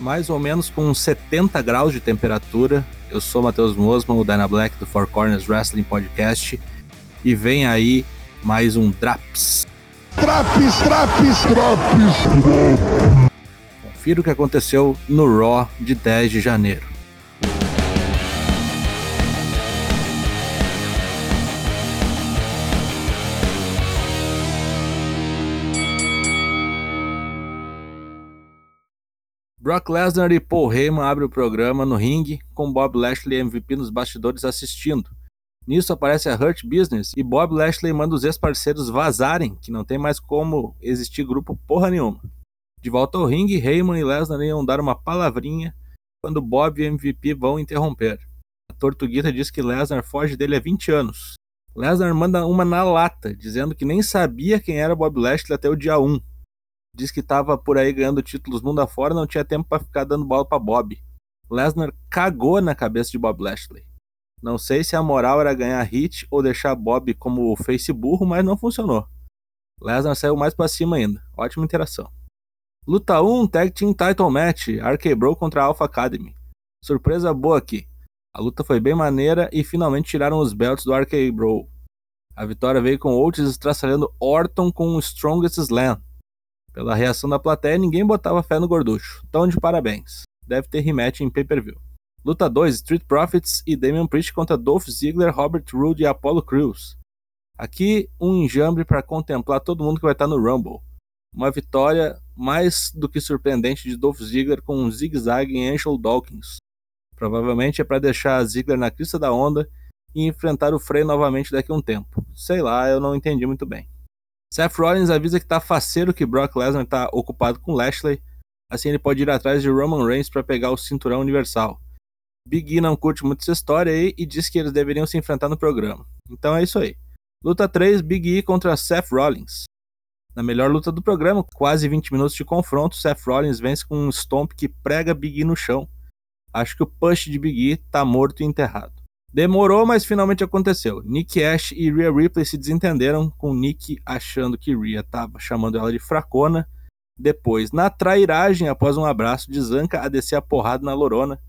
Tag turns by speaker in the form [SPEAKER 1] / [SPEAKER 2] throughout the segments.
[SPEAKER 1] mais ou menos com 70 graus de temperatura. Eu sou Matheus Mosman, o Dyna Black do Four Corners Wrestling Podcast. E vem aí mais um Draps.
[SPEAKER 2] Traps, traps, traps.
[SPEAKER 1] Confira o que aconteceu no Raw de 10 de janeiro. Brock Lesnar e Paul Heyman abrem o programa no ringue, com Bob Lashley MVP nos bastidores assistindo. Nisso aparece a Hurt Business e Bob Lashley manda os ex-parceiros vazarem, que não tem mais como existir grupo porra nenhuma. De volta ao ringue, Heyman e Lesnar iam dar uma palavrinha quando Bob e MVP vão interromper. A Tortuguita diz que Lesnar foge dele há 20 anos. Lesnar manda uma na lata, dizendo que nem sabia quem era Bob Lashley até o dia 1 diz que estava por aí ganhando títulos mundo afora, não tinha tempo para ficar dando bola para Bob. Lesnar cagou na cabeça de Bob Lashley. Não sei se a moral era ganhar hit ou deixar Bob como face burro, mas não funcionou. Lesnar saiu mais para cima ainda. Ótima interação. Luta 1, Tag Team Title Match, RK Bro contra Alpha Academy. Surpresa boa aqui. A luta foi bem maneira e finalmente tiraram os belts do RK Bro. A vitória veio com Oates estraçalhando Orton com o Strongest Slam. Pela reação da plateia, ninguém botava fé no gorducho. Então, de parabéns. Deve ter rematch em pay-per-view. Luta 2: Street Profits e Damian Priest contra Dolph Ziggler, Robert Roode e Apollo Crews. Aqui, um enjambre para contemplar todo mundo que vai estar no Rumble. Uma vitória mais do que surpreendente de Dolph Ziggler com um zigue-zague em Angel Dawkins. Provavelmente é para deixar Ziggler na crista da onda e enfrentar o Frey novamente daqui a um tempo. Sei lá, eu não entendi muito bem. Seth Rollins avisa que tá faceiro que Brock Lesnar tá ocupado com Lashley, assim ele pode ir atrás de Roman Reigns para pegar o cinturão universal. Big E não curte muito essa história aí e diz que eles deveriam se enfrentar no programa. Então é isso aí. Luta 3, Big E contra Seth Rollins. Na melhor luta do programa, quase 20 minutos de confronto, Seth Rollins vence com um stomp que prega Big E no chão. Acho que o push de Big E tá morto e enterrado. Demorou, mas finalmente aconteceu. Nick Ash e Rhea Ripley se desentenderam, com Nick achando que Rhea estava chamando ela de fracona. Depois, na trairagem, após um abraço, desanca a descer a porrada na lorona.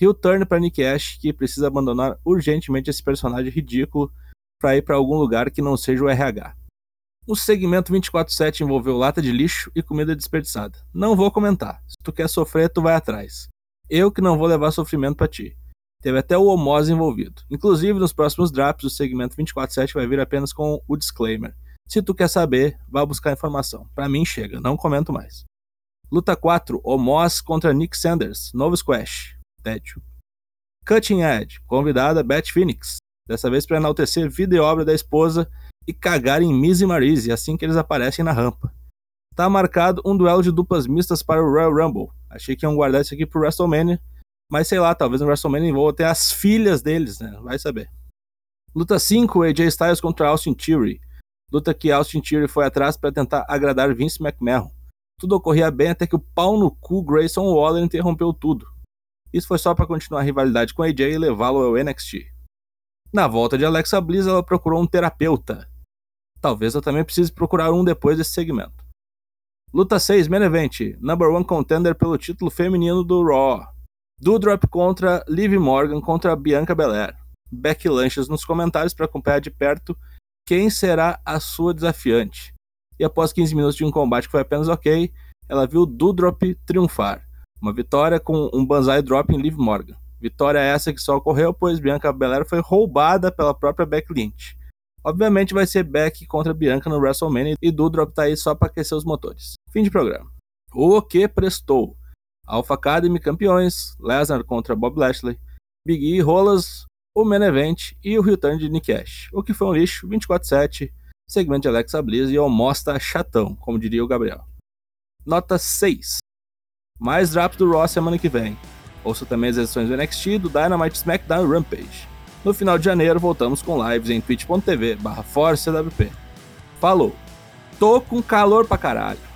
[SPEAKER 1] Rio turn para Nick Ash, que precisa abandonar urgentemente esse personagem ridículo para ir para algum lugar que não seja o RH. O segmento 24/7 envolveu lata de lixo e comida desperdiçada. Não vou comentar. Se tu quer sofrer, tu vai atrás. Eu que não vou levar sofrimento para ti. Teve até o Homose envolvido. Inclusive, nos próximos drops, o segmento 24/7 vai vir apenas com o disclaimer. Se tu quer saber, vá buscar informação. Para mim chega, não comento mais. Luta 4, Omos contra Nick Sanders, novo squash. Tédio. Cutting Edge, convidada Beth Phoenix. Dessa vez para enaltecer vida e obra da esposa e cagar em Miz e Maryse assim que eles aparecem na rampa. Tá marcado um duelo de duplas mistas para o Royal Rumble. Achei que iam guardar isso aqui pro WrestleMania, mas sei lá, talvez no WrestleMania envolva até as filhas deles, né? Vai saber. Luta 5, AJ Styles contra Austin Theory. Luta que Austin Theory foi atrás para tentar agradar Vince McMahon. Tudo ocorria bem até que o pau no cu Grayson Waller interrompeu tudo. Isso foi só para continuar a rivalidade com AJ e levá-lo ao NXT. Na volta de Alexa Bliss, ela procurou um terapeuta. Talvez eu também precise procurar um depois desse segmento. Luta 6, Main Event. Number 1 Contender pelo título feminino do Raw. Doudrop contra Liv Morgan contra Bianca Belair. Becky Lanches nos comentários para acompanhar de perto quem será a sua desafiante. E após 15 minutos de um combate que foi apenas ok, ela viu Doudrop triunfar. Uma vitória com um Banzai Drop em Liv Morgan. Vitória essa que só ocorreu pois Bianca Belair foi roubada pela própria Becky Lynch. Obviamente vai ser Becky contra Bianca no WrestleMania e Doudrop tá aí só para aquecer os motores. Fim de programa. O que prestou? Alpha Academy campeões, Lesnar contra Bob Lashley, Big E, Rolas, o Main Event e o return de Nick Ash, o que foi um lixo, 24-7, segmento de Alexa Bliss e Almosta chatão, como diria o Gabriel. Nota 6. Mais rápido do Raw semana que vem. Ouça também as edições do NXT, do Dynamite SmackDown e Rampage. No final de janeiro voltamos com lives em twitch.tv barra Falou! Tô com calor pra caralho.